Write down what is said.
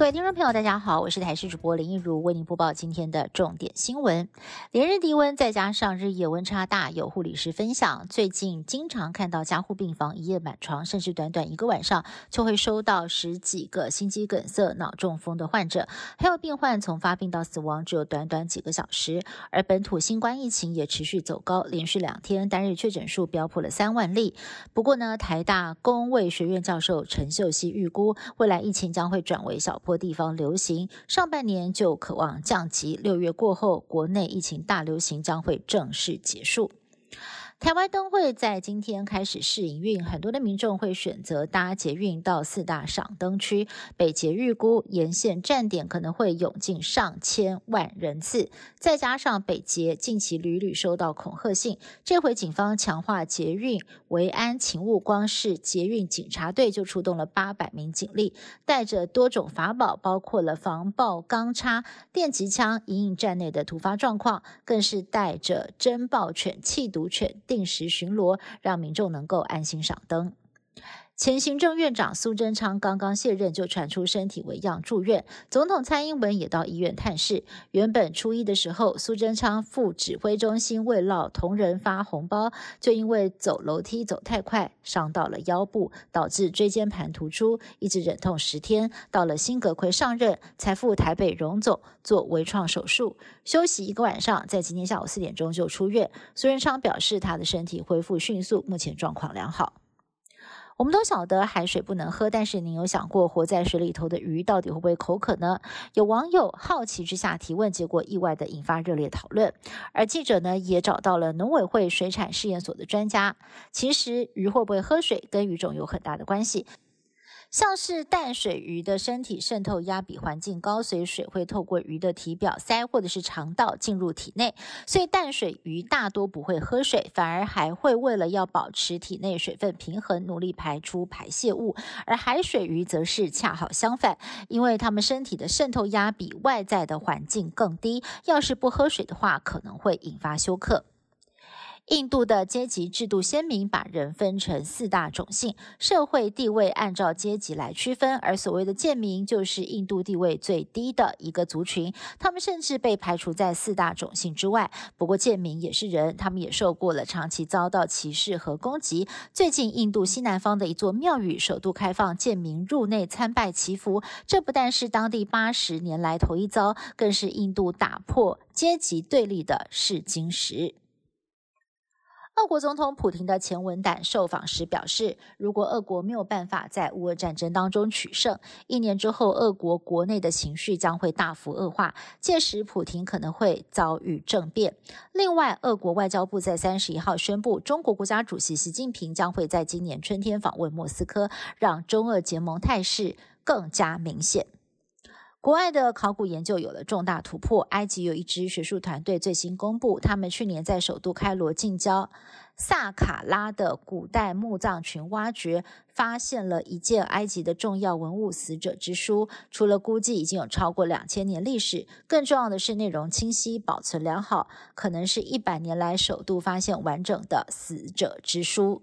各位听众朋友，大家好，我是台视主播林一如，为您播报今天的重点新闻。连日低温，再加上日夜温差大，有护理师分享，最近经常看到加护病房一夜满床，甚至短短一个晚上就会收到十几个心肌梗塞、脑中风的患者，还有病患从发病到死亡只有短短几个小时。而本土新冠疫情也持续走高，连续两天单日确诊数飙破了三万例。不过呢，台大公卫学院教授陈秀熙预估，未来疫情将会转为小。或地方流行，上半年就渴望降级。六月过后，国内疫情大流行将会正式结束。台湾灯会在今天开始试营运，很多的民众会选择搭捷运到四大赏灯区。北捷预估沿线站点可能会涌进上千万人次，再加上北捷近期屡屡收到恐吓信，这回警方强化捷运维安勤务，光是捷运警察队就出动了八百名警力，带着多种法宝，包括了防爆钢叉、电击枪，隐隐站内的突发状况，更是带着侦爆犬、气毒犬。定时巡逻，让民众能够安心赏灯。前行政院长苏贞昌刚刚卸任，就传出身体为恙住院。总统蔡英文也到医院探视。原本初一的时候，苏贞昌副指挥中心为老同仁发红包，就因为走楼梯走太快，伤到了腰部，导致椎间盘突出，一直忍痛十天。到了辛格奎上任，才赴台北荣总做微创手术，休息一个晚上，在今天下午四点钟就出院。苏贞昌表示，他的身体恢复迅速，目前状况良好。我们都晓得海水不能喝，但是您有想过活在水里头的鱼到底会不会口渴呢？有网友好奇之下提问，结果意外的引发热烈讨论。而记者呢也找到了农委会水产试验所的专家，其实鱼会不会喝水跟鱼种有很大的关系。像是淡水鱼的身体渗透压比环境高，所以水会透过鱼的体表鳃或者是肠道进入体内，所以淡水鱼大多不会喝水，反而还会为了要保持体内水分平衡，努力排出排泄物。而海水鱼则是恰好相反，因为它们身体的渗透压比外在的环境更低，要是不喝水的话，可能会引发休克。印度的阶级制度鲜明，把人分成四大种姓，社会地位按照阶级来区分。而所谓的贱民，就是印度地位最低的一个族群，他们甚至被排除在四大种姓之外。不过，贱民也是人，他们也受过了长期遭到歧视和攻击。最近，印度西南方的一座庙宇首度开放贱民入内参拜祈福，这不但是当地八十年来头一遭，更是印度打破阶级对立的试金石。俄国总统普京的前文胆受访时表示，如果俄国没有办法在乌俄战争当中取胜，一年之后，俄国国内的情绪将会大幅恶化，届时普京可能会遭遇政变。另外，俄国外交部在三十一号宣布，中国国家主席习近平将会在今年春天访问莫斯科，让中俄结盟态势更加明显。国外的考古研究有了重大突破。埃及有一支学术团队最新公布，他们去年在首都开罗近郊萨卡拉的古代墓葬群挖掘，发现了一件埃及的重要文物——死者之书。除了估计已经有超过两千年历史，更重要的是内容清晰、保存良好，可能是一百年来首度发现完整的死者之书。